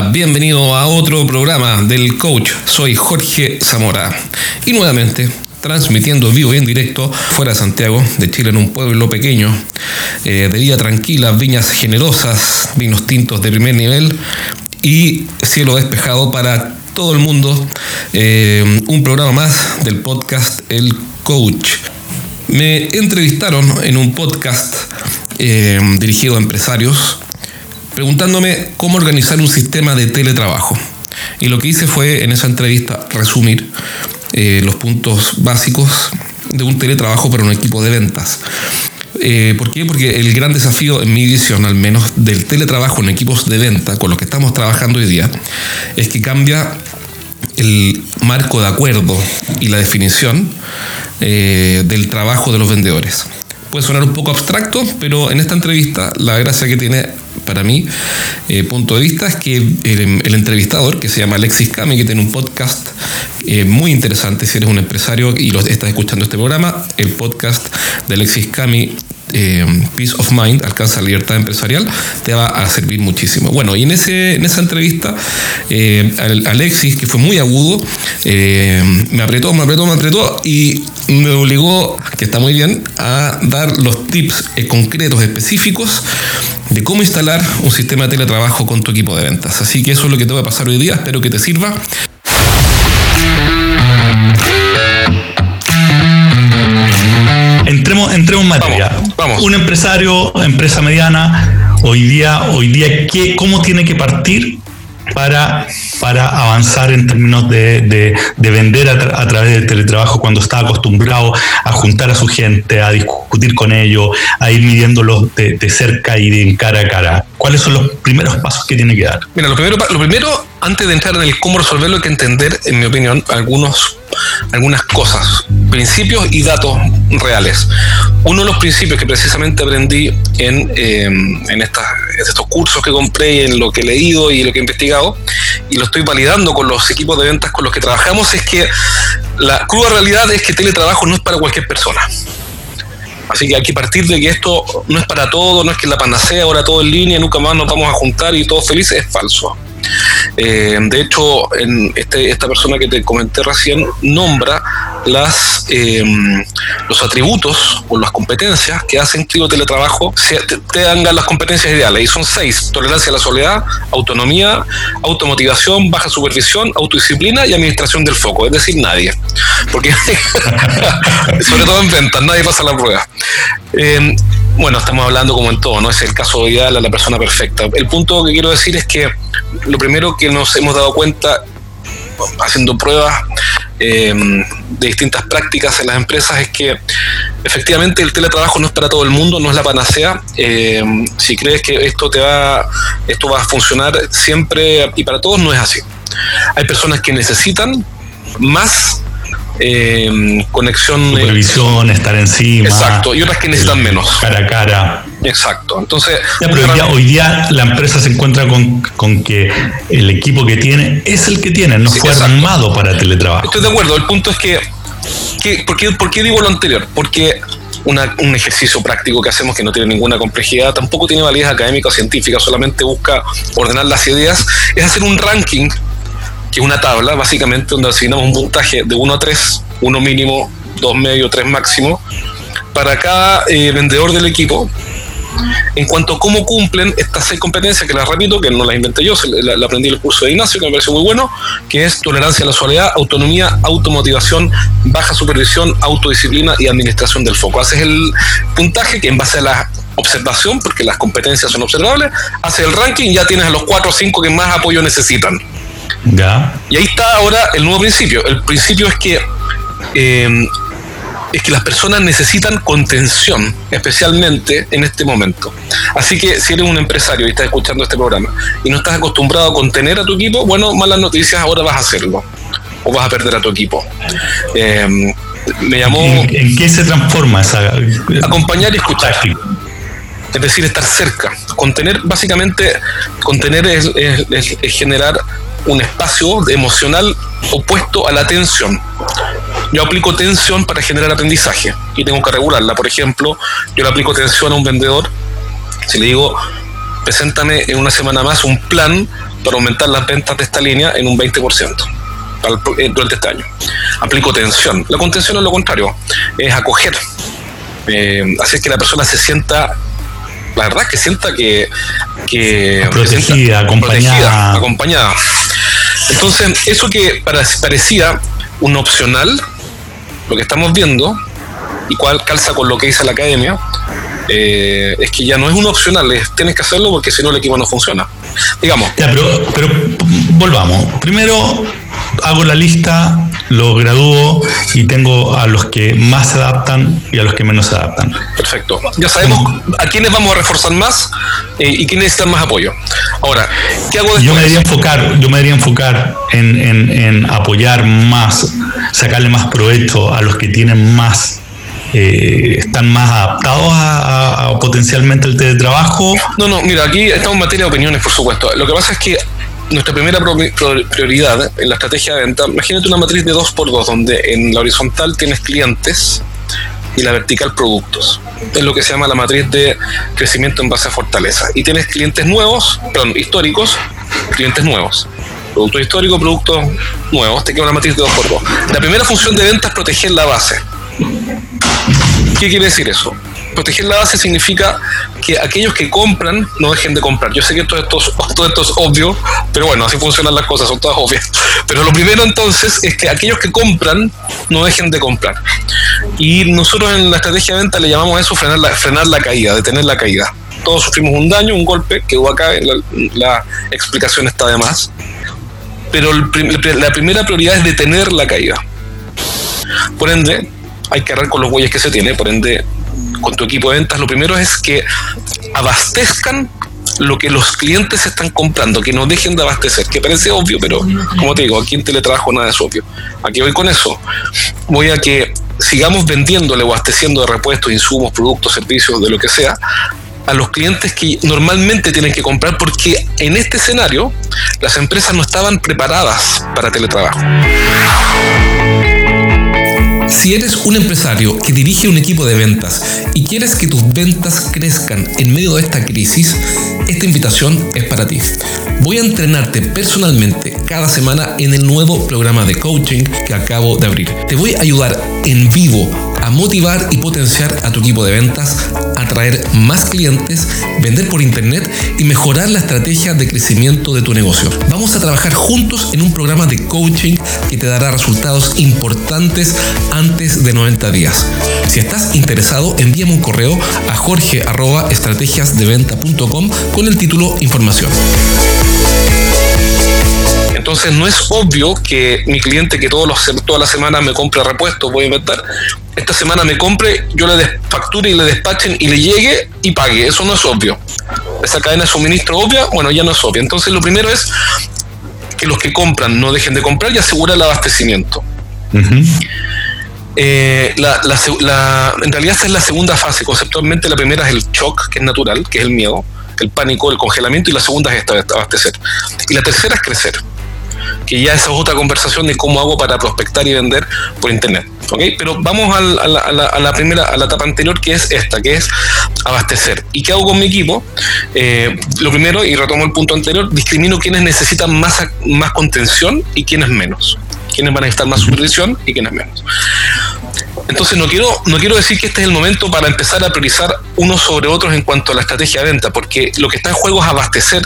Bienvenido a otro programa del coach. Soy Jorge Zamora y nuevamente transmitiendo vivo y en directo fuera de Santiago, de Chile, en un pueblo pequeño, eh, de vida tranquila, viñas generosas, vinos tintos de primer nivel y cielo despejado para todo el mundo. Eh, un programa más del podcast El Coach. Me entrevistaron en un podcast eh, dirigido a empresarios preguntándome cómo organizar un sistema de teletrabajo. Y lo que hice fue en esa entrevista resumir eh, los puntos básicos de un teletrabajo para un equipo de ventas. Eh, ¿Por qué? Porque el gran desafío, en mi visión al menos, del teletrabajo en equipos de venta, con los que estamos trabajando hoy día, es que cambia el marco de acuerdo y la definición eh, del trabajo de los vendedores. Puede sonar un poco abstracto, pero en esta entrevista la gracia que tiene para mí, eh, punto de vista, es que el, entrevistador, que se llama Alexis Cami, que tiene un podcast eh, muy interesante, si eres un empresario y lo estás escuchando este programa, el podcast de Alexis Cami eh, Peace of Mind, alcanza la libertad empresarial, te va a servir muchísimo. Bueno, y en, ese, en esa entrevista, Alexis, que fue muy agudo, me apretó, me apretó, me apretó y me obligó, que está muy bien, a dar los tips concretos, específicos de cómo instalar un sistema de teletrabajo con tu equipo de ventas. Así que eso es lo que te va a pasar hoy día, espero que te sirva. Entremos, entremos en materia. Vamos, Un empresario, empresa mediana, hoy día, hoy día ¿qué, ¿cómo tiene que partir para, para avanzar en términos de, vender a, través del teletrabajo cuando está acostumbrado a juntar a su gente, a discutir con ellos, a ir midiéndolos de, de cerca y de cara a cara. ¿Cuáles son los primeros pasos que tiene que dar? Mira, lo primero, lo primero antes de entrar en el cómo resolverlo, hay que entender, en mi opinión, algunos, algunas cosas, principios y datos reales. Uno de los principios que precisamente aprendí en, em, en estas, estos cursos que compré, en lo que he leído y lo que he investigado, y lo estoy validando con los equipos de ventas con los que trabajamos, es que la cruda realidad es que teletrabajo no es para cualquier persona. Así que hay que partir de que esto no es para todo, no es que la panacea, ahora todo en línea, nunca más nos vamos a juntar y todo felices, es falso. Eh, de hecho, en este, esta persona que te comenté recién nombra las, em, los atributos o las competencias que hacen que el teletrabajo te, te dan las competencias ideales. Y son seis: tolerancia a la soledad, autonomía, automotivación, baja supervisión, autodisciplina y administración del foco. Es decir, nadie. Porque, sobre todo en ventas, nadie pasa la prueba. Em, bueno, estamos hablando como en todo, no es el caso ideal a la persona perfecta. El punto que quiero decir es que lo primero que nos hemos dado cuenta haciendo pruebas em, de distintas prácticas en las empresas es que efectivamente el teletrabajo no es para todo el mundo, no es la panacea. Em, si crees que esto te va, esto va a funcionar siempre y para todos, no es así. Hay personas que necesitan más eh, conexión. Supervisión, estar encima. Exacto, y otras que necesitan menos. Cara a cara. Exacto. Entonces. hoy, día, la empresa se encuentra con, que el equipo que tiene es el que tiene, no fue armado para teletrabajo. Estoy de acuerdo. El punto es que. ¿por, qué, ¿Por qué digo lo anterior? Porque un ejercicio práctico que hacemos que no tiene ninguna complejidad, tampoco tiene validez académica o científica, solamente busca ordenar las ideas, es hacer un ranking que es una tabla básicamente donde asignamos un puntaje de 1 a 3, 1 mínimo, 2 medio, 3 máximo, para cada eh, vendedor del equipo en cuanto a cómo cumplen estas seis competencias, que las repito, que no las inventé yo, la, aprendí en el curso de Ignacio, que me pareció muy bueno, que es tolerancia a la soledad, autonomía, automotivación, baja supervisión, autodisciplina y administración del foco. Haces el puntaje que en base a la observación, porque las competencias son observables, haces el ranking y ya tienes a los 4 o 5 que más apoyo necesitan. Y ahí está ahora el nuevo principio. El principio es que eh, es que las personas necesitan contención, especialmente en este momento. Así que si eres un empresario y estás escuchando este programa y no estás acostumbrado a contener a tu equipo, bueno, malas noticias, ahora vas a hacerlo o vas a perder a tu equipo. Eh, me llamó... ¿En, qué se transforma esa... Acompañar y escuchar. Es decir, estar cerca. Contener, básicamente, contener es generar un espacio emocional opuesto a la tensión. Yo aplico tensión para generar aprendizaje y tengo que regularla. Por ejemplo, yo le aplico tensión a un vendedor. Si le digo, preséntame en una semana más un plan para aumentar las ventas de esta línea en un 20% eh, durante este año. Aplico tensión. La contención es lo contrario, es acoger. Eh, así es que la persona se sienta la verdad es que sienta que, que protegida, acompañada. acompañada. Entonces, eso que parecía un opcional, lo que estamos viendo, y cuál calza con lo que dice la academia, eh, es que ya no es un opcional, es, tienes que hacerlo porque si no el equipo no funciona. Digamos. Ya, pero, pero volvamos. Primero hago la lista, lo gradúo y tengo a los que más se adaptan y a los que menos se adaptan. Perfecto. Ya sabemos a quiénes vamos a reforzar más eh, y quiénes necesitan más apoyo. Ahora, ¿qué hago después? Yo me debería enfocar, yo me debería enfocar en, en apoyar más, sacarle más provecho a los que tienen más eh, están más adaptados a, potencialmente el teletrabajo? No, no, mira, aquí estamos en materia de opiniones, por supuesto. Lo que pasa es que nuestra primera prioridad en la estrategia de venta, imagínate una matriz de 2x2, donde en la horizontal tienes clientes y la vertical productos. Es lo que se llama la matriz de crecimiento en base a fortaleza. Y tienes clientes nuevos, perdón, históricos, clientes nuevos. Productos históricos, productos nuevos, te queda una matriz de 2x2. La primera función de venta es proteger la base. ¿Qué quiere decir eso? Proteger la base significa que aquellos que compran no dejen de comprar. Yo sé que todo esto, todo esto es obvio, pero bueno, así funcionan las cosas, son todas obvias. Pero lo primero entonces es que aquellos que compran no dejen de comprar. Y nosotros en la estrategia de venta le llamamos eso frenar la, frenar la caída, detener la caída. Todos sufrimos un daño, un golpe, que acá, la, la explicación está de más. Pero la primera prioridad es detener la caída. Por ende, hay que arreglar con los bueyes que se tiene, por ende, con tu equipo de ventas, lo primero es que abastezcan lo que los clientes están comprando, que no dejen de abastecer, que parece obvio, pero como te digo, aquí en teletrabajo nada es obvio. Aquí voy con eso. Voy a que sigamos vendiéndole o abasteciendo de repuestos, insumos, productos, servicios, de lo que sea, a los clientes que normalmente tienen que comprar porque en este escenario las empresas no estaban preparadas para teletrabajo. Si eres un empresario que dirige un equipo de ventas y quieres que tus ventas crezcan en medio de esta crisis, esta invitación es para ti. Voy a entrenarte personalmente cada semana en el nuevo programa de coaching que acabo de abrir. Te voy a ayudar en vivo a motivar y potenciar a tu equipo de ventas, atraer más clientes, vender por internet y mejorar la estrategia de crecimiento de tu negocio. Vamos a trabajar juntos en un programa de coaching que te dará resultados importantes antes de 90 días. Si estás interesado, envíame un correo a jorge.estrategiasdeventa.com con el título Información. Entonces no es obvio que mi cliente que todos los, todas las semanas me compre repuestos, voy a inventar, esta semana me compre, yo le facture y le despachen y le llegue y pague. Eso no es obvio. Esa cadena de suministro obvia, bueno, ya no es obvia. Entonces lo primero es que los que compran no dejen de comprar y asegurar el abastecimiento. Eh, en realidad esa es la segunda fase. Conceptualmente la primera es el shock, que es natural, que es el miedo, el pánico, el congelamiento, y la segunda es abastecer. Y la tercera es crecer que ya esa es otra conversación de cómo hago para prospectar y vender por internet. ¿okay? Pero vamos a la, primera, a la etapa anterior, que es esta, que es abastecer. ¿Y qué hago con mi equipo? Eh, lo primero, y retomo el punto anterior, discrimino quienes necesitan más, más contención y quienes menos. Quienes van a necesitar más supervisión y quienes menos. Entonces no quiero, no quiero decir que este es el momento para empezar a priorizar unos sobre otros en cuanto a la estrategia de venta, porque lo que está en juego es abastecer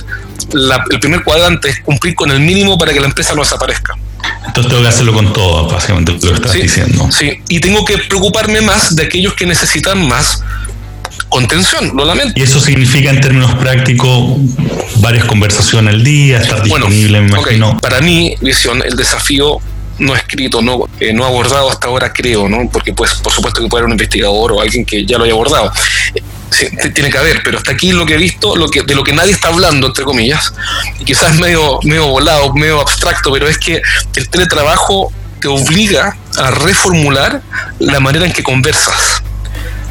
el primer cuadrante es cumplir con el mínimo para que la empresa no desaparezca. Entonces tengo que hacerlo con todo, básicamente, lo que estás diciendo. Sí, y tengo que preocuparme más de aquellos que necesitan más contención, lo lamento. Y eso significa en términos prácticos varias conversaciones al día, estar disponible, me imagino. Para mí, visión, el desafío no escrito, no, eh, abordado hasta ahora, creo, ¿no? Porque pues, por supuesto que puede haber un investigador o alguien que ya lo haya abordado tiene que haber, pero hasta aquí lo que he visto, lo que, de lo que nadie está hablando, entre comillas, y quizás medio, medio volado, medio abstracto, pero es que el teletrabajo te obliga a reformular la manera en que conversas.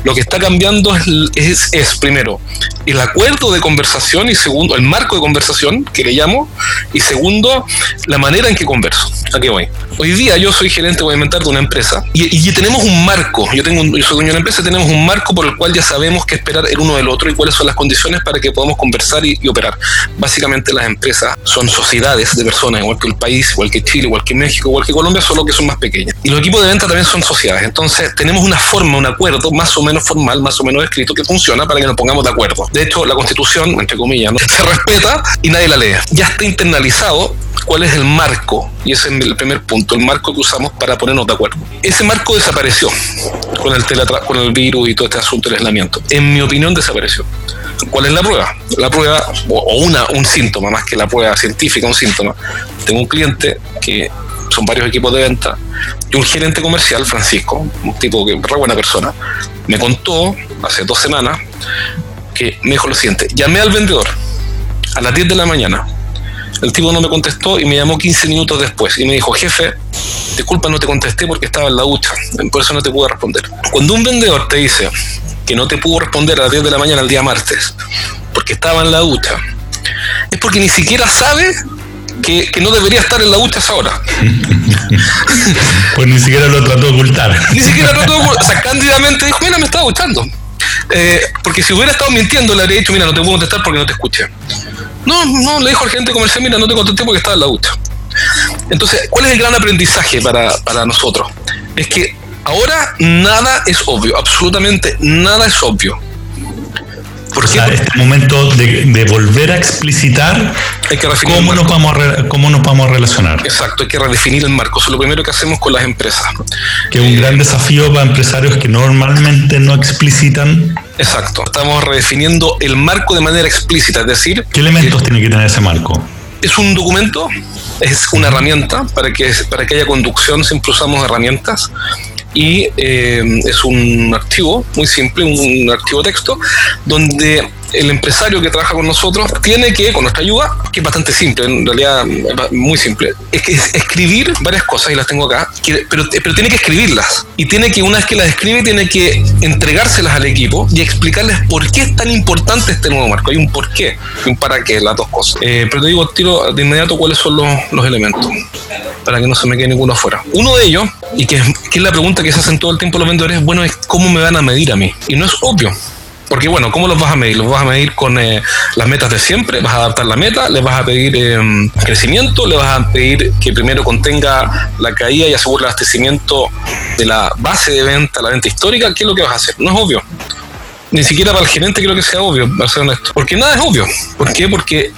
Lo que está cambiando es, es, primero, el acuerdo de conversación y segundo, el marco de conversación, que le llamo, y segundo, la manera en que converso. ¿A qué voy? Hoy día yo soy gerente, inventar, de una empresa y, tenemos un marco. Yo, tengo yo soy dueño de una empresa, tenemos un marco por el cual ya sabemos qué esperar el uno del otro y cuáles son las condiciones para que podamos conversar y, operar. Básicamente las empresas son sociedades de personas, igual que el país, igual que Chile, igual que México, igual que Colombia, solo que son más pequeñas. Y los equipos de venta también son sociedades. Entonces tenemos una forma, un acuerdo más o menos formal, más o menos escrito, que funciona para que nos pongamos de acuerdo. De hecho, la constitución, entre comillas, ¿no? se respeta y nadie la lee. Ya está internalizado cuál es el marco, y ese es el primer punto, el marco que usamos para ponernos de acuerdo. Ese marco desapareció con el, con el virus y todo este asunto del aislamiento. En mi opinión, desapareció. ¿Cuál es la prueba? La prueba, o una, un síntoma, más que la prueba científica, un síntoma. Tengo un cliente que son varios equipos de venta, y un gerente comercial, Francisco, un tipo que re buena persona, me contó hace dos semanas que me dijo lo siguiente, llamé al vendedor a las 10 de la mañana, el tipo no me contestó y me llamó 15 minutos después y me dijo, jefe, disculpa, no te contesté porque estaba en la ducha, por eso no te pude responder. Cuando un vendedor te dice que no te pudo responder a las 10 de la mañana el día martes porque estaba en la ducha, es porque ni siquiera sabe que, no debería estar en la ducha esa hora. pues ni siquiera lo trató de ocultar. Ni siquiera lo trató de ocultar. O sea, cándidamente dijo, mira, me estaba duchando. Eh, porque si hubiera estado mintiendo, le habría dicho, mira, no te puedo contestar porque no te escuché. No, no, le dijo al gerente comercial, mira, no te contesté porque estaba en la ducha. Entonces, ¿cuál es el gran aprendizaje para, para nosotros? Es que ahora nada es obvio, absolutamente nada es obvio. ¿Por o sea, este momento de, volver a explicitar cómo, nos vamos a cómo nos vamos a relacionar. Exacto, hay que redefinir el marco. Eso es lo primero que hacemos con las empresas. Que es un gran desafío para empresarios que normalmente no explicitan. Exacto, estamos redefiniendo el marco de manera explícita, es decir... ¿Qué elementos tiene que tener ese marco? Es un documento, es una herramienta para que, para que haya conducción, siempre usamos herramientas y eh, es un archivo muy simple, un archivo texto, donde el empresario que trabaja con nosotros tiene que, con nuestra ayuda, que es bastante simple, en realidad muy simple, es que escribir varias cosas, y las tengo acá, pero, pero tiene que escribirlas. Y tiene que, una vez que las escribe, tiene que entregárselas al equipo y explicarles por qué es tan importante este nuevo marco. Hay un por qué y un para qué, las dos cosas. Eh, pero te digo, tiro de inmediato cuáles son los, los, elementos, para que no se me quede ninguno afuera. Uno de ellos, y que, que es la pregunta que se hacen todo el tiempo los vendedores, bueno, es cómo me van a medir a mí. Y no es obvio. Porque bueno, ¿cómo los vas a medir? Los vas a medir con eh, las metas de siempre, vas a adaptar la meta, le vas a pedir em, crecimiento, le vas a pedir que primero contenga la caída y asegure el abastecimiento de la base de venta, la venta histórica, ¿qué es lo que vas a hacer? No es obvio. Ni siquiera para el gerente creo que sea obvio, para ser honesto. Porque nada es obvio. ¿Por qué? Porque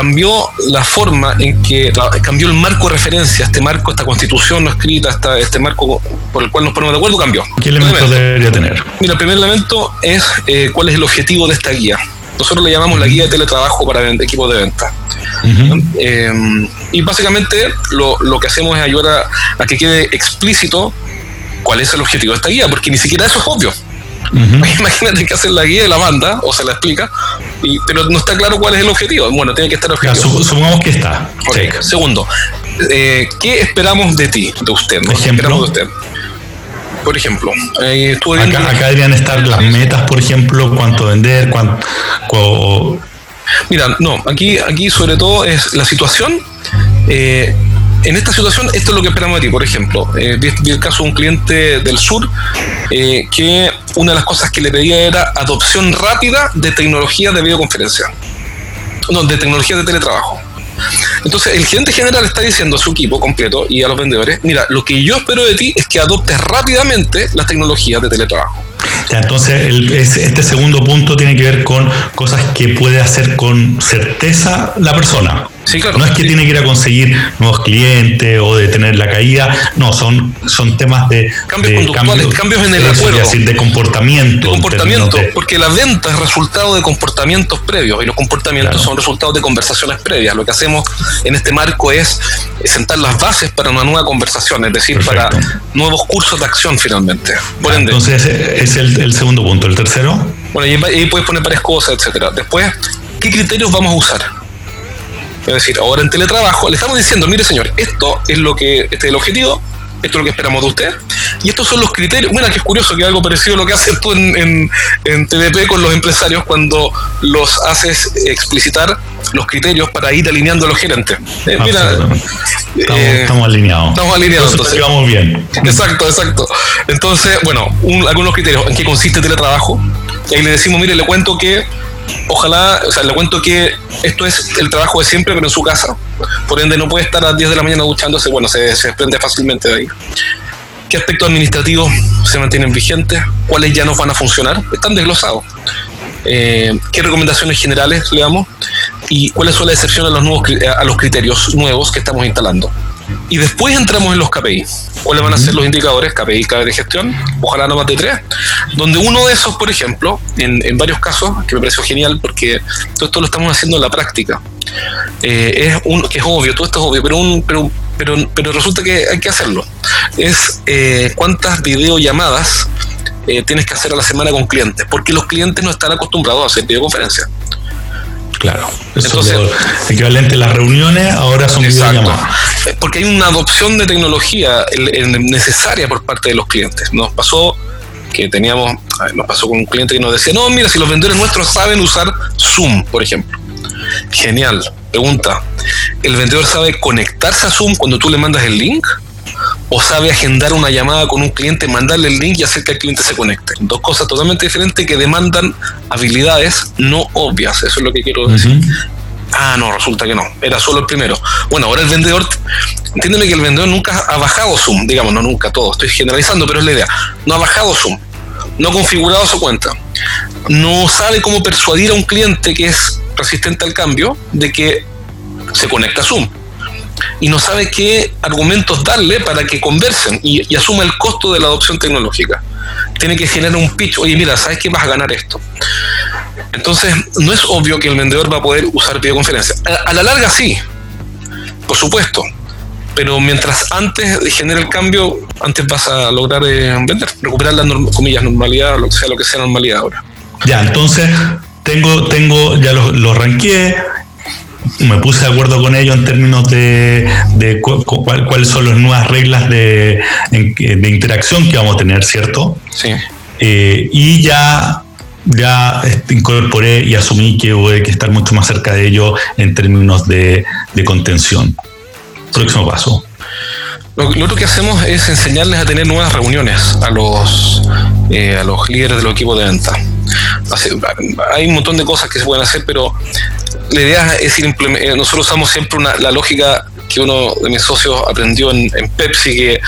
cambió la forma en que cambió el marco de referencia, este marco, esta constitución no escrita, esta, este marco por el cual nos ponemos de acuerdo, cambió. ¿Qué elementos debería tener? Mira, el primer elemento es eh, cuál es el objetivo de esta guía. Nosotros le llamamos la guía de teletrabajo para equipos de venta. Eh, y básicamente lo, lo, que hacemos es ayudar a, a que quede explícito cuál es el objetivo de esta guía, porque ni siquiera eso es obvio. Imagínate que hace la guía de la banda, o se la explica, y, pero no está claro cuál es el objetivo. Bueno, tiene que estar objetivo. supongamos que está. Segundo, eh, ¿qué esperamos de ti, de usted? ¿no? Ejemplo. De usted? Por ejemplo, eh, acá, acá, deberían estar las metas, por ejemplo, cuánto vender, cuánto... Mira, no, aquí, aquí sobre todo es la situación. Eh, en esta situación, esto es lo que esperamos de ti. Por ejemplo, eh, vi, el caso de un cliente del sur eh, que una de las cosas que le pedía era adopción rápida de tecnología de videoconferencia, no, de tecnología de teletrabajo. Entonces, el gerente general está diciendo a su equipo completo y a los vendedores: Mira, lo que yo espero de ti es que adoptes rápidamente las tecnologías de teletrabajo. Entonces, este segundo punto tiene que ver con cosas que puede hacer con certeza la persona. No es que tiene que ir a conseguir nuevos clientes o de tener la caída, no, son, son temas de cambios conductuales, cambios, en el acuerdo. de comportamiento. De comportamiento, porque la venta es resultado de comportamientos previos y los comportamientos son resultados de conversaciones previas. Lo que hacemos en este marco es sentar las bases para una nueva conversación, es decir, para nuevos cursos de acción finalmente. Por ende, Entonces, es el, segundo punto. ¿El tercero? Bueno, y ahí puedes poner varias cosas, etcétera. Después, ¿qué criterios vamos a usar? Es decir, ahora en teletrabajo le estamos diciendo, mire señor, esto es lo que, este es el objetivo, esto es lo que esperamos de usted. Y estos son los criterios. Bueno, que es curioso que algo parecido a lo que haces tú en, en, TDP con los empresarios cuando los haces explicitar los criterios para ir alineando a los gerentes. Eh, mira, eh, estamos, alineados. Estamos alineados. Entonces, vamos bien. Exacto, exacto. Entonces, bueno, algunos criterios. ¿En qué consiste el teletrabajo? Y ahí le decimos, mire, le cuento que ojalá, o sea, le cuento que esto es el trabajo de siempre, pero en su casa. Por ende, no puede estar a las 10 de la mañana duchándose, bueno, se, desprende fácilmente de ahí. ¿Qué aspectos administrativos se mantienen vigentes? ¿Cuáles ya no van a funcionar? Están desglosados. Eh, ¿Qué recomendaciones generales le damos? ¿Y cuáles son las excepciones a los, nuevos, a los criterios nuevos que estamos instalando? Y después entramos en los KPI. ¿Cuáles van a ser los indicadores? KPI, KPI de gestión, ojalá no más de tres. Donde uno de esos, por ejemplo, en, en varios casos, que me pareció genial porque todo esto lo estamos haciendo en la práctica, eh, es un, que es obvio, todo esto es obvio, pero, un, pero, pero, pero resulta que hay que hacerlo. Es eh, cuántas videollamadas eh, tienes que hacer a la semana con clientes, porque los clientes no están acostumbrados a hacer videoconferencias. Claro. Entonces, equivalente a las reuniones ahora son videollamadas. Porque hay una adopción de tecnología necesaria por parte de los clientes. Nos pasó que teníamos, nos pasó con un cliente que nos decía, no, mira, si los vendedores nuestros saben usar Zoom, por ejemplo. Genial. Pregunta, ¿el vendedor sabe conectarse a Zoom cuando tú le mandas el link? O sabe agendar una llamada con un cliente, mandarle el link y hacer que el cliente se conecte. Dos cosas totalmente diferentes que demandan habilidades no obvias, eso es lo que quiero decir. Ah, no, resulta que no, era solo el primero. Bueno, ahora el vendedor, entiéndeme que el vendedor nunca ha bajado Zoom, digamos, no nunca todo, estoy generalizando, pero es la idea. No ha bajado Zoom, no ha configurado su cuenta, no sabe cómo persuadir a un cliente que es resistente al cambio de que se conecta a Zoom y no sabe qué argumentos darle para que conversen y, asuma el costo de la adopción tecnológica. Tiene que generar un pitch, oye, mira, ¿sabes que vas a ganar esto? Entonces, no es obvio que el vendedor va a poder usar videoconferencia. A, la larga sí, por supuesto, pero mientras antes de generar el cambio, antes vas a lograr eh, vender, recuperar la comillas normalidad, lo que sea lo que sea normalidad ahora. Ya, entonces tengo, tengo, ya lo, lo ranqueé, me puse de acuerdo con ellos en términos de, cuáles son las nuevas reglas de, interacción que vamos a tener, ¿cierto? Sí. Eh, y ya, ya incorporé y asumí que voy que estar mucho más cerca de ellos en términos de, contención. Próximo paso. Lo, otro que hacemos es enseñarles a tener nuevas reuniones a los, eh, a los líderes del equipo de venta. Hay un montón de cosas que se pueden hacer, pero la idea es ir eh, nosotros usamos siempre la lógica que uno de mis socios aprendió en, Pepsi que,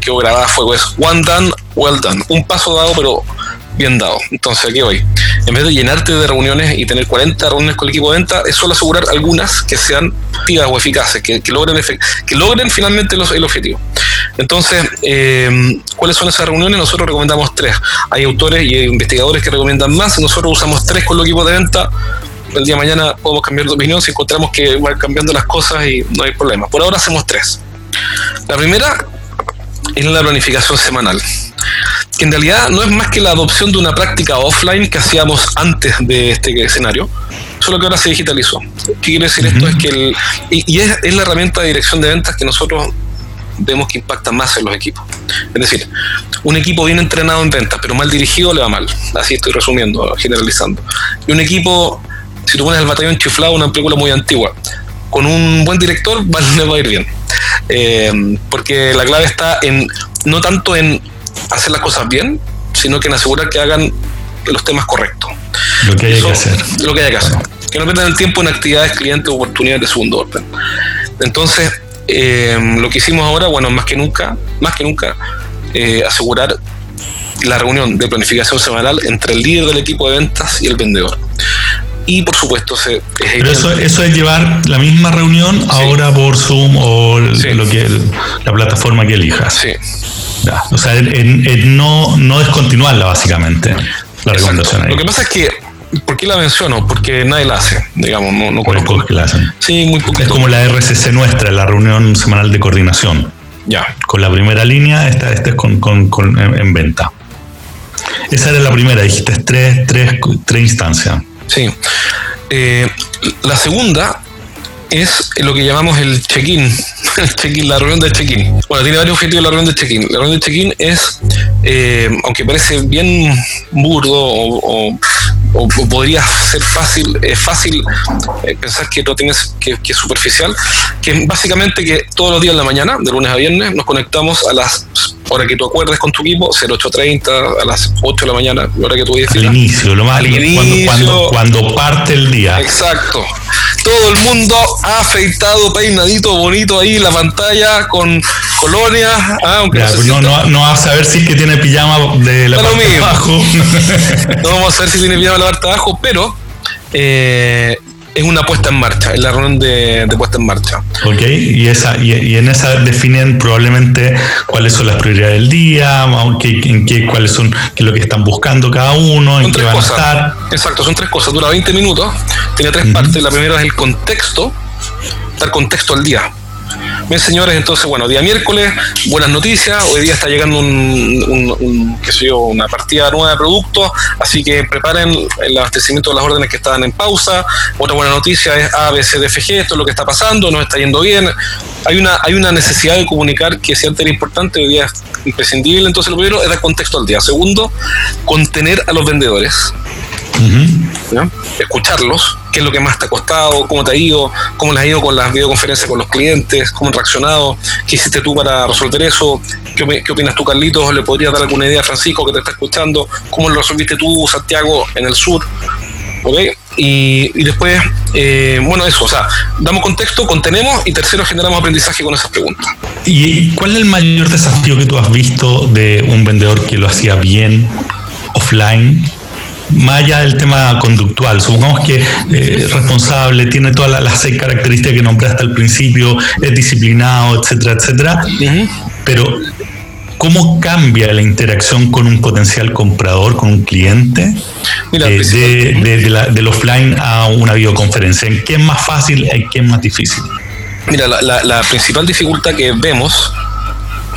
que grababa fuego es one done, well done. Un paso dado, pero bien dado. Entonces, aquí voy. En vez de llenarte de reuniones y tener 40 reuniones con el equipo de venta, es solo asegurar algunas que sean activas o eficaces, que, logren, que logren finalmente el objetivo. Entonces, eh, ¿cuáles son esas reuniones? Nosotros recomendamos tres. Hay autores y investigadores que recomiendan más, nosotros usamos tres con el equipo de venta el día de mañana podemos cambiar de opinión si encontramos que van cambiando las cosas y no hay problema. Por ahora hacemos tres. La primera es la planificación semanal, que en realidad no es más que la adopción de una práctica offline que hacíamos antes de este escenario, solo que ahora se digitalizó. ¿Qué quiere decir esto? Es que el, y, es, es la herramienta de dirección de ventas que nosotros vemos que impacta más en los equipos. Es decir, un equipo bien entrenado en ventas, pero mal dirigido le va mal. Así estoy resumiendo, generalizando. Y un equipo si tú pones el batallón chiflado, una película muy antigua, con un buen director le va a ir bien. Eh, porque la clave está en no tanto en hacer las cosas bien, sino que en asegurar que hagan los temas correctos. Lo que hay que hacer. Lo que hay que hacer. Que no pierdan el tiempo en actividades, clientes, oportunidades de segundo orden. Entonces, eh, lo que hicimos ahora, bueno, más que nunca, más que nunca, eh, asegurar la reunión de planificación semanal entre el líder del equipo de ventas y el vendedor. Y por supuesto se pero eso, eso es llevar la misma reunión ahora por Zoom o lo que la plataforma que elijas. Sí. O sea no no descontinuarla básicamente la recomendación ahí. lo que pasa es que ¿Por qué la menciono? Porque nadie la hace, digamos, no, no conozco. que la hacen. Sí, muy Es como la RCC nuestra, la reunión semanal de coordinación. Ya. Con la primera línea, esta, esta es con, con, con en, venta. Esa era la primera, dijiste tres, tres, tres instancias. Sí. Eh, la segunda es lo que llamamos el check-in. check-in, la reunión de check-in. Bueno, tiene varios objetivos la reunión de check-in. La reunión de check-in es, eh, aunque parece bien burdo o, podría ser fácil, es fácil eh, pensar que no tienes que, que, es superficial, que básicamente que todos los días en la mañana, de lunes a viernes, nos conectamos a las hora que tú acuerdes con tu equipo, 0830 a las 8 de la mañana, la hora que tú. Al inicio, lo más cuando, cuando, parte el día. Exacto. Todo el mundo afeitado, peinadito, bonito ahí, la pantalla con colonia. Ah, aunque no, no, no, vas a ver si es que tiene pijama de la parte de abajo. no vamos a ver si tiene pijama de la parte de abajo, pero eh, es una puesta en marcha, es la reunión de, puesta en marcha. Ok, y, esa, y, en esa definen probablemente cuáles son las prioridades del día, en qué, cuáles son qué es lo que están buscando cada uno, en qué van a estar. Exacto, son tres cosas, dura 20 minutos, tiene tres partes. La primera es el contexto, dar contexto al día. Bien, señores, entonces, bueno, día miércoles, buenas noticias. Hoy día está llegando un, sé yo, una partida nueva de productos, así que preparen el abastecimiento de las órdenes que estaban en pausa. Otra buena noticia es ABCDFG, esto es lo que está pasando, nos está yendo bien. Hay una, hay una necesidad de comunicar que si antes era importante, hoy día es imprescindible. Entonces, lo primero es dar contexto al día. Segundo, contener a los vendedores. Escucharlos, qué es lo que más te ha costado, cómo te ha ido, cómo les ha ido con las videoconferencias con los clientes, cómo han reaccionado, qué hiciste tú para resolver eso, qué, qué opinas tú, Carlitos, le podrías dar alguna idea a Francisco que te está escuchando, cómo lo resolviste tú, Santiago, en el sur. Y, después, eh, bueno, eso, o sea, damos contexto, contenemos y tercero, generamos aprendizaje con esas preguntas. ¿Y cuál es el mayor desafío que tú has visto de un vendedor que lo hacía bien offline más allá del tema conductual, supongamos que eh, responsable, tiene todas las, seis características que nombraste al principio, es disciplinado, etcétera, etcétera, pero ¿cómo cambia la interacción con un potencial comprador, con un cliente, eh, de, del offline a una videoconferencia? ¿En qué es más fácil y qué es más difícil? Mira, la, principal dificultad que vemos,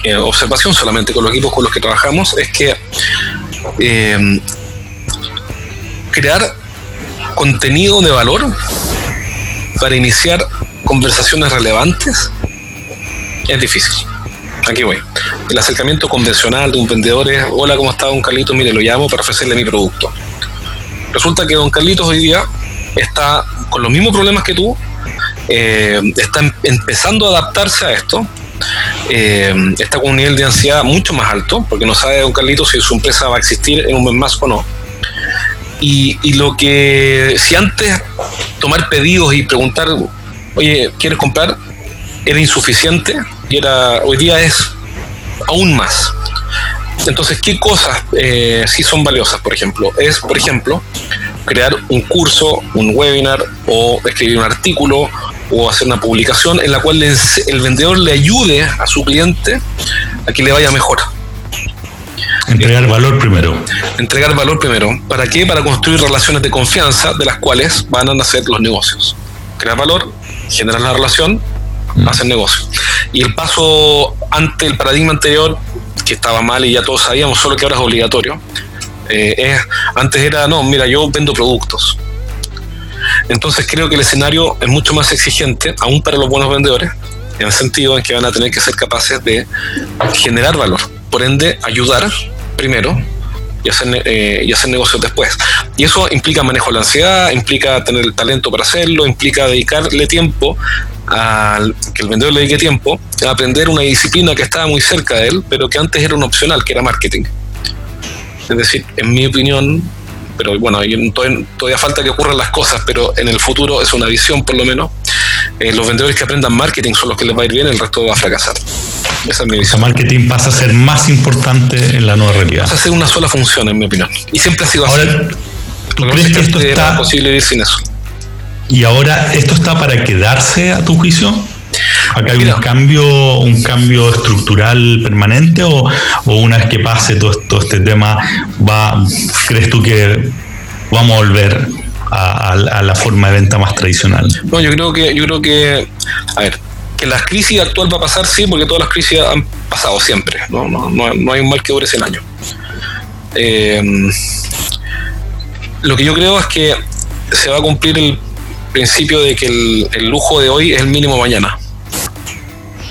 eh, observación solamente con los equipos con los que trabajamos, es que crear contenido de valor para iniciar conversaciones relevantes es difícil. Aquí voy. El acercamiento convencional de un vendedor es, hola, ¿cómo está don Carlitos? Mire, lo llamo para ofrecerle mi producto. Resulta que don Carlitos hoy día está con los mismos problemas que tú, eh, está em-, empezando a adaptarse a esto, eh, está con un nivel de ansiedad mucho más alto, porque no sabe don Carlitos si su empresa va a existir en un mes más o no y, lo que, si antes tomar pedidos y preguntar, oye, ¿quieres comprar? Era insuficiente y era, hoy día es aún más. Entonces, ¿qué cosas eh, sí son valiosas, por ejemplo? Es, por ejemplo, crear un curso, un webinar o escribir un artículo o hacer una publicación en la cual el vendedor le ayude a su cliente a que le vaya mejor. Entregar valor primero. Entregar valor primero. ¿Para qué? Para construir relaciones de confianza de las cuales van a nacer los negocios. Crear valor, generar la relación, mm. hacer negocio. Y el paso ante el paradigma anterior, que estaba mal y ya todos sabíamos, solo que ahora es obligatorio, eh, es, antes era, no, mira, yo vendo productos. Entonces creo que el escenario es mucho más exigente, aún para los buenos vendedores, en el sentido en que van a tener que ser capaces de generar valor, por ende ayudar primero y hacer, eh, y hacer negocios después. Y eso implica manejo de la ansiedad, implica tener el talento para hacerlo, implica dedicarle tiempo, al que el vendedor le dedique tiempo, a aprender una disciplina que estaba muy cerca de él, pero que antes era un opcional, que era marketing. Es decir, en mi opinión, pero bueno, todavía, falta que ocurran las cosas, pero en el futuro es una visión por lo menos, eh, los vendedores que aprendan marketing son los que les va a ir bien, el resto va a fracasar. Esa es mi visión. marketing pasa a ser más importante en la nueva realidad. Pasa a ser una sola función, en mi opinión. Y siempre ha sido así. ¿tú crees que esto está posible vivir sin eso? ¿Y ahora esto está para quedarse a tu juicio? ¿Acá hay un cambio, un cambio estructural permanente o, una vez que pase todo, todo, este tema, va, crees tú que vamos a volver a, la forma de venta más tradicional? No, yo creo que, yo creo que, a ver, que la crisis actual va a pasar, sí, porque todas las crisis han pasado siempre, no, no, no, hay un mal que dure 100 años. Eh, lo que yo creo es que se va a cumplir el principio de que el, lujo de hoy es el mínimo mañana.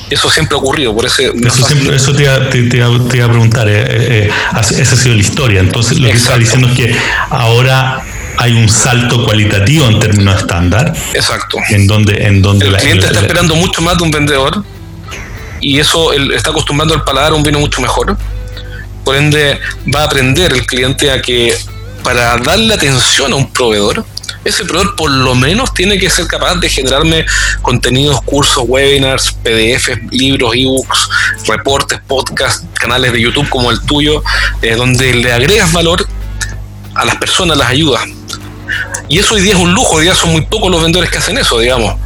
Eso siempre ha ocurrido, por eso... Eso, te, iba, a preguntar, eh, eh, eh, esa ha sido la historia. Entonces, lo que está diciendo es que ahora hay un salto cualitativo en términos estándar. Exacto. En donde, en donde el cliente está esperando mucho más de un vendedor y eso él está acostumbrando al paladar a un vino mucho mejor. Por ende, va a aprender el cliente a que para darle atención a un proveedor, ese proveedor por lo menos tiene que ser capaz de generarme contenidos, cursos, webinars, PDFs, libros, ebooks, reportes, podcasts, canales de YouTube como el tuyo, eh, donde le agregas valor a las personas, las ayudas. Y eso hoy día es un lujo, hoy día son muy pocos los vendedores que hacen eso, digamos.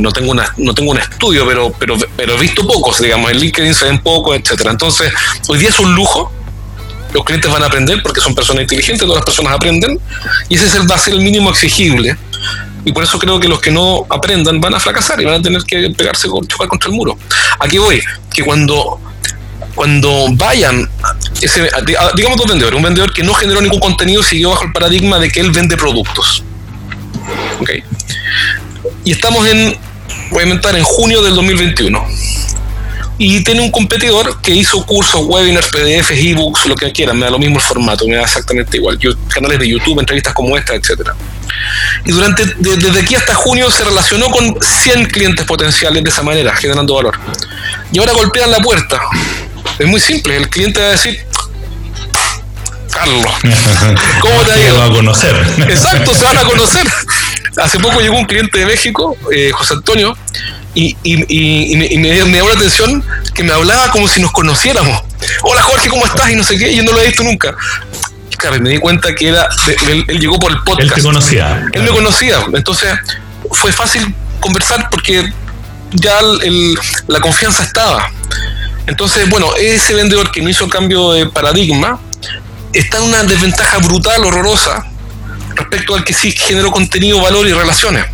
No tengo, una, no tengo un estudio, pero, pero, pero he visto pocos, digamos, en LinkedIn se ven pocos, etcétera. Entonces, hoy día es un lujo los clientes van a aprender porque son personas inteligentes, todas las personas aprenden, y ese es va a ser el mínimo exigible. Y por eso creo que los que no aprendan van a fracasar y van a tener que pegarse con chocar contra el muro. Aquí voy, que cuando, cuando vayan, digamos dos vendedores, un vendedor que no generó ningún contenido siguió bajo el paradigma de que él vende productos. Okay. Y estamos en, voy a inventar, en junio del 2021 y tiene un competidor que hizo cursos, webinars, PDFs, ebooks, lo que quieran, me da lo mismo el formato, me da exactamente igual. Canales de YouTube, entrevistas como esta, etcétera. Y durante, desde aquí hasta junio se relacionó con 100 clientes potenciales de esa manera, generando valor. Y ahora golpean la puerta. Es muy simple, el cliente va a decir, Carlos, ¿cómo te ha ido? Se va a conocer. Exacto, se van a conocer. Hace poco llegó un cliente de México, eh, José Antonio, y, y, y, me, llamó la atención que me hablaba como si nos conociéramos. Hola Jorge, ¿cómo estás? Y no sé qué, yo no lo he visto nunca. claro, me di cuenta que era, él, llegó por el podcast. Él te conocía. Él me conocía, entonces fue fácil conversar porque ya la confianza estaba. Entonces, bueno, ese vendedor que no hizo cambio de paradigma está en una desventaja brutal, horrorosa, respecto al que sí generó contenido, valor y relaciones.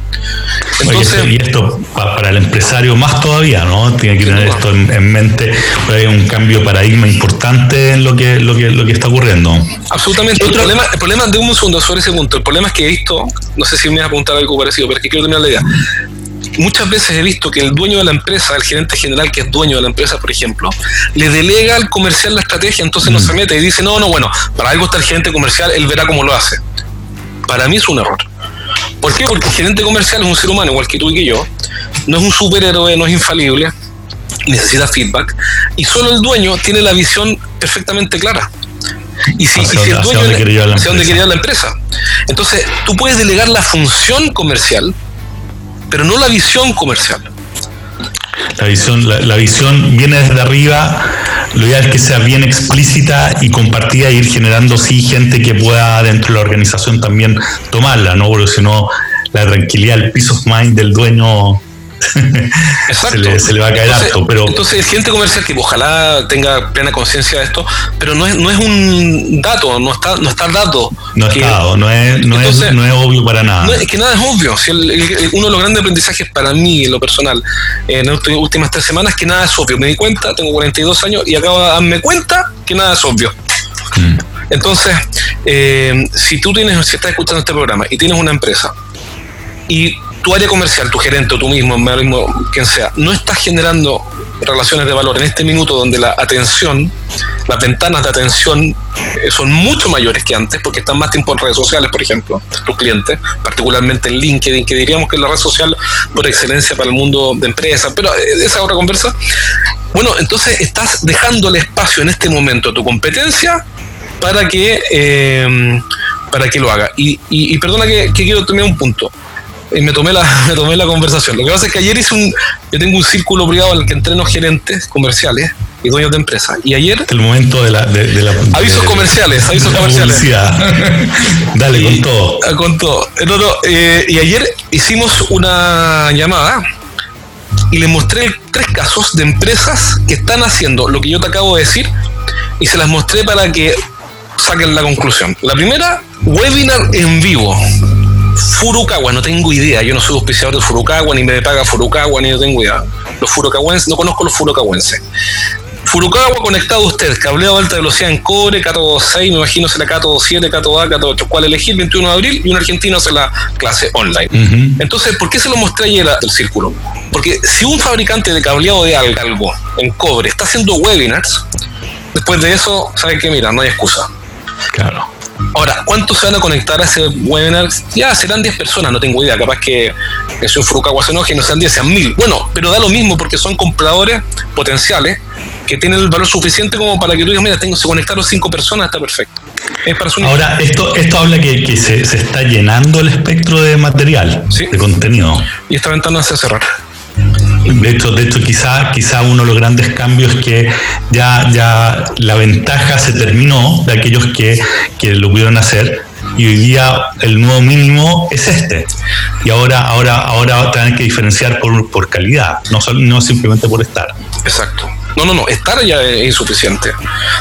Entonces, y esto para el empresario más todavía, ¿no? Tiene que tener esto en, mente, hay un cambio de paradigma importante en lo que, lo que, lo que está ocurriendo. Absolutamente. El problema, el problema de un segundo sobre ese punto, el problema es que he visto, no sé si me vas a apuntar algo parecido, pero es que quiero terminar la idea. Muchas veces he visto que el dueño de la empresa, el gerente general que es dueño de la empresa, por ejemplo, le delega al comercial la estrategia, entonces no mm. se mete y dice, no, no, bueno, para algo está el gerente comercial, él verá cómo lo hace. Para mí es un error. ¿Por qué? Porque el gerente comercial es un ser humano igual que tú y que yo, no es un superhéroe, no es infalible, necesita feedback, y solo el dueño tiene la visión perfectamente clara. Y si, si el dueño hacia dónde quería la empresa. Entonces, tú puedes delegar la función comercial, pero no la visión comercial. La visión, la, visión viene desde arriba, lo ideal es que sea bien explícita y compartida e ir generando sí gente que pueda dentro de la organización también tomarla, ¿no? Porque si no, la tranquilidad, el peace of mind del dueño se, le, se, le, va a caer entonces, harto. Pero... Entonces, gente comercial que ojalá tenga plena conciencia de esto, pero no es, no es un dato, no está, no está dado. No está no es, no, es, no es obvio para nada. es que nada es obvio. Si uno de los grandes aprendizajes para mí, en lo personal, en las últimas tres semanas, es que nada es obvio. Me di cuenta, tengo 42 años y acabo de darme cuenta que nada es obvio. Mm. Entonces, eh, si tú tienes, si estás escuchando este programa y tienes una empresa y tu área comercial, tu gerente o tú mismo, quien sea, no estás generando relaciones de valor en este minuto donde la atención, las ventanas de atención eh, son mucho mayores que antes porque están más tiempo en redes sociales, por ejemplo, tus clientes, particularmente en LinkedIn, que diríamos que es la red social por excelencia para el mundo de empresas, pero eh, esa otra conversa. Bueno, entonces estás dejando el espacio en este momento a tu competencia para que, eh, para que lo haga. Y, y, perdona que, que quiero terminar un punto y me tomé la, me tomé la conversación. Lo que pasa es que ayer hice un, yo tengo un círculo privado en el que entreno gerentes comerciales y dueños de empresas. Y ayer... El momento de la... De, la avisos comerciales, avisos comerciales. Dale, con todo. Ah, con todo. Eh, y ayer hicimos una llamada y les mostré tres casos de empresas que están haciendo lo que yo te acabo de decir y se las mostré para que saquen la conclusión. La primera, webinar en vivo Furukawa, no tengo idea, yo no soy auspiciador de Furukawa, ni me paga Furukawa, ni no tengo idea. Los furukawenses, no conozco los furukawenses. Furukawa conectado a usted, cableado de alta velocidad en cobre, Cato 6, me imagino será Cato 7, Cato A, Cato 8, cuál elegir 21 de abril y un argentino hace la clase online. Entonces, ¿por qué se lo mostré ayer del círculo? Porque si un fabricante de cableado de algo en cobre está haciendo webinars, después de eso, ¿saben qué? Mira, no hay excusa. Claro. Ahora, ¿cuántos se van a conectar a ese webinar? Ya serán 10 personas, no tengo idea. Capaz que es un Furukawa se enoje y no sean 10, sean 1000. Bueno, pero da lo mismo porque son compradores potenciales que tienen el valor suficiente como para que tú digas, mira, tengo, se conectaron 5 personas, está perfecto. Ahora, esto, esto habla que, se, está llenando el espectro de material, de contenido. Y esta ventana se cerrar. De hecho, de hecho quizá, quizá uno de los grandes cambios es que ya, ya la ventaja se terminó de aquellos que, que lo pudieron hacer y hoy día el nuevo mínimo es este. Y ahora, ahora, ahora que diferenciar por, por calidad, no, no simplemente por estar. Exacto. No, no, no, estar ya es insuficiente.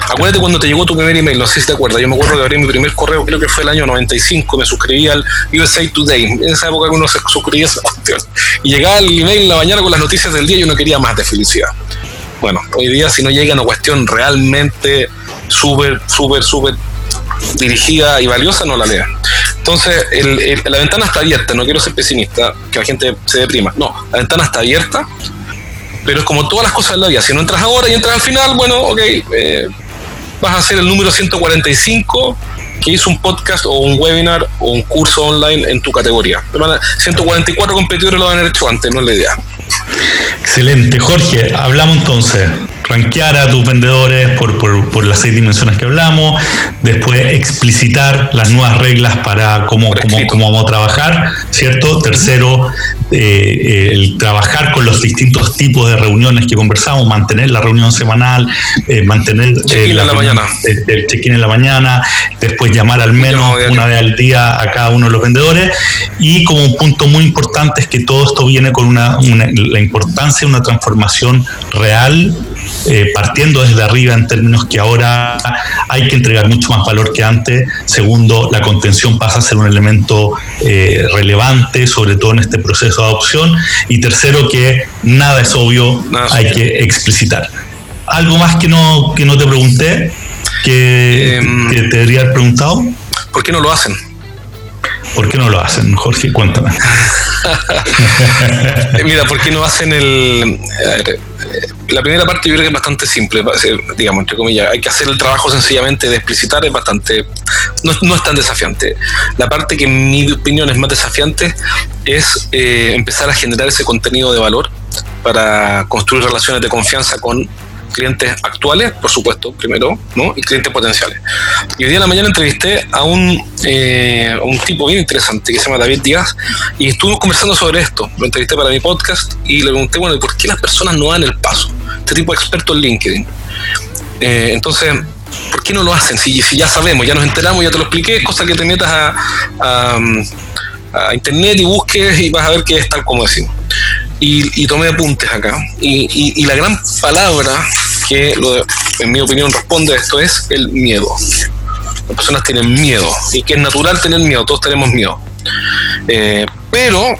Acuérdate cuando te llegó tu primer email, no sé si te acuerdas. Yo me acuerdo de abrir mi primer correo, creo que fue el año 95, me suscribí al USA Today. En esa época uno se suscribía esa cuestión. Y llegaba el email en la mañana con las noticias del día y uno quería más de felicidad. Bueno, hoy día si no llega una cuestión realmente súper, súper, súper dirigida y valiosa, no la lea. Entonces, la ventana está abierta, no quiero ser pesimista, que la gente se deprima. No, la ventana está abierta, pero es como todas las cosas de la vida. Si no entras ahora y entras al final, bueno, ok, eh, vas a ser el número 145 que hizo un podcast o un webinar o un curso online en tu categoría. 144 competidores lo haber hecho antes, no es la idea. Excelente, Jorge. Hablamos entonces rankear a tus vendedores por, por, las seis dimensiones que hablamos, después explicitar las nuevas reglas para cómo, cómo, cómo vamos a trabajar, ¿cierto? Tercero, eh, eh, el trabajar con los distintos tipos de reuniones que conversamos, mantener la reunión semanal, eh, mantener el la, mañana. el check-in en la mañana, después llamar al menos una vez al día a cada uno de los vendedores y como un punto muy importante es que todo esto viene con una, una la importancia de una transformación real eh, partiendo desde arriba en términos que ahora hay que entregar mucho más valor que antes. Segundo, la contención pasa a ser un elemento eh, relevante, sobre todo en este proceso de adopción. Y tercero, que nada es obvio, hay que explicitar. ¿Algo más que no, que no te pregunté? Que, em, que te debería haber preguntado. ¿Por qué no lo hacen? ¿Por qué no lo hacen, Jorge? Cuéntame. Mira, ¿por qué no hacen el... La primera parte yo creo que es bastante simple, digamos, entre comillas. Hay que hacer el trabajo sencillamente de explicitar, es bastante... No, es tan desafiante. La parte que en mi opinión es más desafiante es eh, empezar a generar ese contenido de valor para construir relaciones de confianza con clientes actuales, por supuesto, primero, ¿no? Y clientes potenciales. Y hoy día en la mañana entrevisté a un, eh, un tipo bien interesante que se llama David Díaz y estuvimos conversando sobre esto. Lo entrevisté para mi podcast y le pregunté, bueno, ¿por qué las personas no dan el paso? Este tipo de experto en LinkedIn. Eh, entonces, ¿por qué no lo hacen? Si, si, ya sabemos, ya nos enteramos, ya te lo expliqué, cosa que te metas a, a, internet y busques y vas a ver que es tal como decimos. Y, y tomé apuntes acá. Y, y, y, la gran palabra que en mi opinión responde a esto es el miedo. Las personas tienen miedo y que es natural tener miedo, todos tenemos miedo. Eh, pero,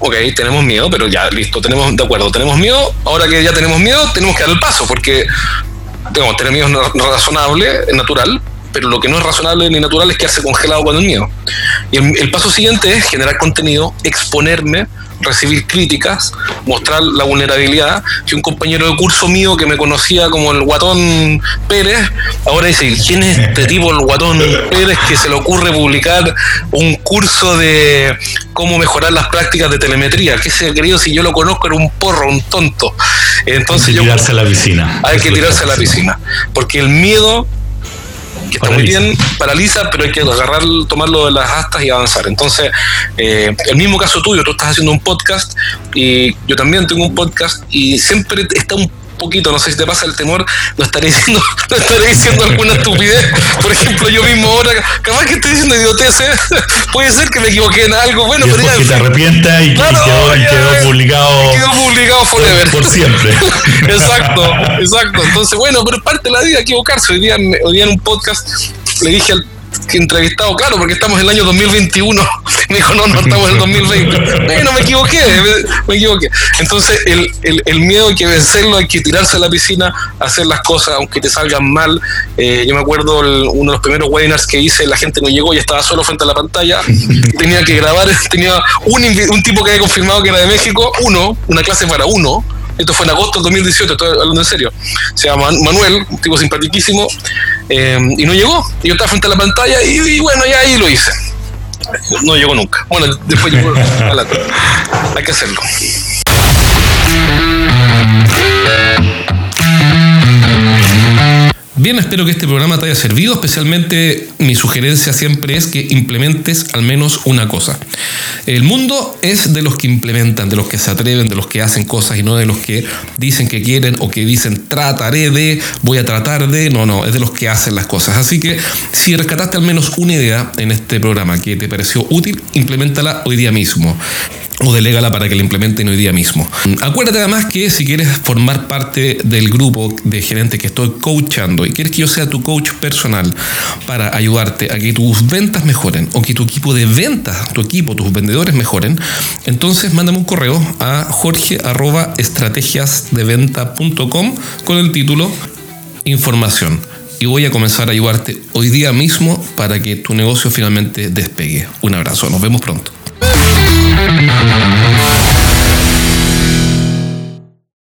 ok, tenemos miedo, pero ya, listo, tenemos, de acuerdo, tenemos miedo, ahora que ya tenemos miedo, tenemos que dar el paso, porque digamos, tener miedo es razonable, es natural, pero lo que no es razonable ni natural es quedarse congelado con el miedo. Y el paso siguiente es generar contenido, exponerme, recibir críticas, mostrar la vulnerabilidad, que un compañero de curso mío que me conocía como el guatón Pérez, ahora dice, ¿quién es este tipo, el guatón Pérez, que se le ocurre publicar un curso de cómo mejorar las prácticas de telemetría? ¿Qué se ha querido si yo lo conozco? Era un porro, un tonto. Entonces hay que tirarse a la piscina. Hay que tirarse a la piscina. Porque el miedo que está muy bien, paraliza, pero hay que agarrar, tomarlo de las astas y avanzar. Entonces, eh, el mismo caso tuyo, tú estás haciendo un podcast y yo también tengo un podcast y siempre está un poquito, no sé si te pasa el temor, no estaré diciendo, no estaré diciendo alguna estupidez. Por ejemplo, yo mismo ahora, capaz que estoy diciendo idioteces, puede ser que me equivoqué en algo, bueno, pero ya. Que te arrepientas y, quedó, quedó, publicado. Quedó publicado forever. Por, siempre. exacto, exacto. Entonces, bueno, pero es parte de la vida equivocarse. Hoy día, hoy día en un podcast le dije al entrevistado, claro, porque estamos en el año 2021 Me dijo, no, no, estamos en el 2020. Bueno, me equivoqué, me, equivoqué. Entonces, el, el, el, miedo hay que vencerlo, hay que tirarse a la piscina, hacer las cosas, aunque te salgan mal. Eh, yo me acuerdo uno de los primeros webinars que hice, la gente no llegó y estaba solo frente a la pantalla. Tenía que grabar, tenía un, un tipo que había confirmado que era de México, uno, una clase para uno esto fue en agosto del 2018, estoy hablando en serio. Se llama Manuel, un tipo simpaticísimo, eh, y no llegó. Y yo estaba frente a la pantalla y, bueno, ya ahí lo hice. No llegó nunca. Bueno, después llegó Hay que hacerlo. Bien, espero que este programa te haya servido. Especialmente mi sugerencia siempre es que implementes al menos una cosa. El mundo es de los que implementan, de los que se atreven, de los que hacen cosas y no de los que dicen que quieren o que dicen trataré de, voy a tratar de. No, no, es de los que hacen las cosas. Así que si rescataste al menos una idea en este programa que te pareció útil, implementala hoy día mismo o delégala para que la implementen hoy día mismo. Acuérdate además que si quieres formar parte del grupo de gerentes que estoy coachando quieres que yo sea tu coach personal para ayudarte a que tus ventas mejoren o que tu equipo de ventas, tu equipo, tus vendedores mejoren, entonces mándame un correo a jorge.estrategiasdeventa.com con el título información y voy a comenzar a ayudarte hoy día mismo para que tu negocio finalmente despegue. Un abrazo, nos vemos pronto.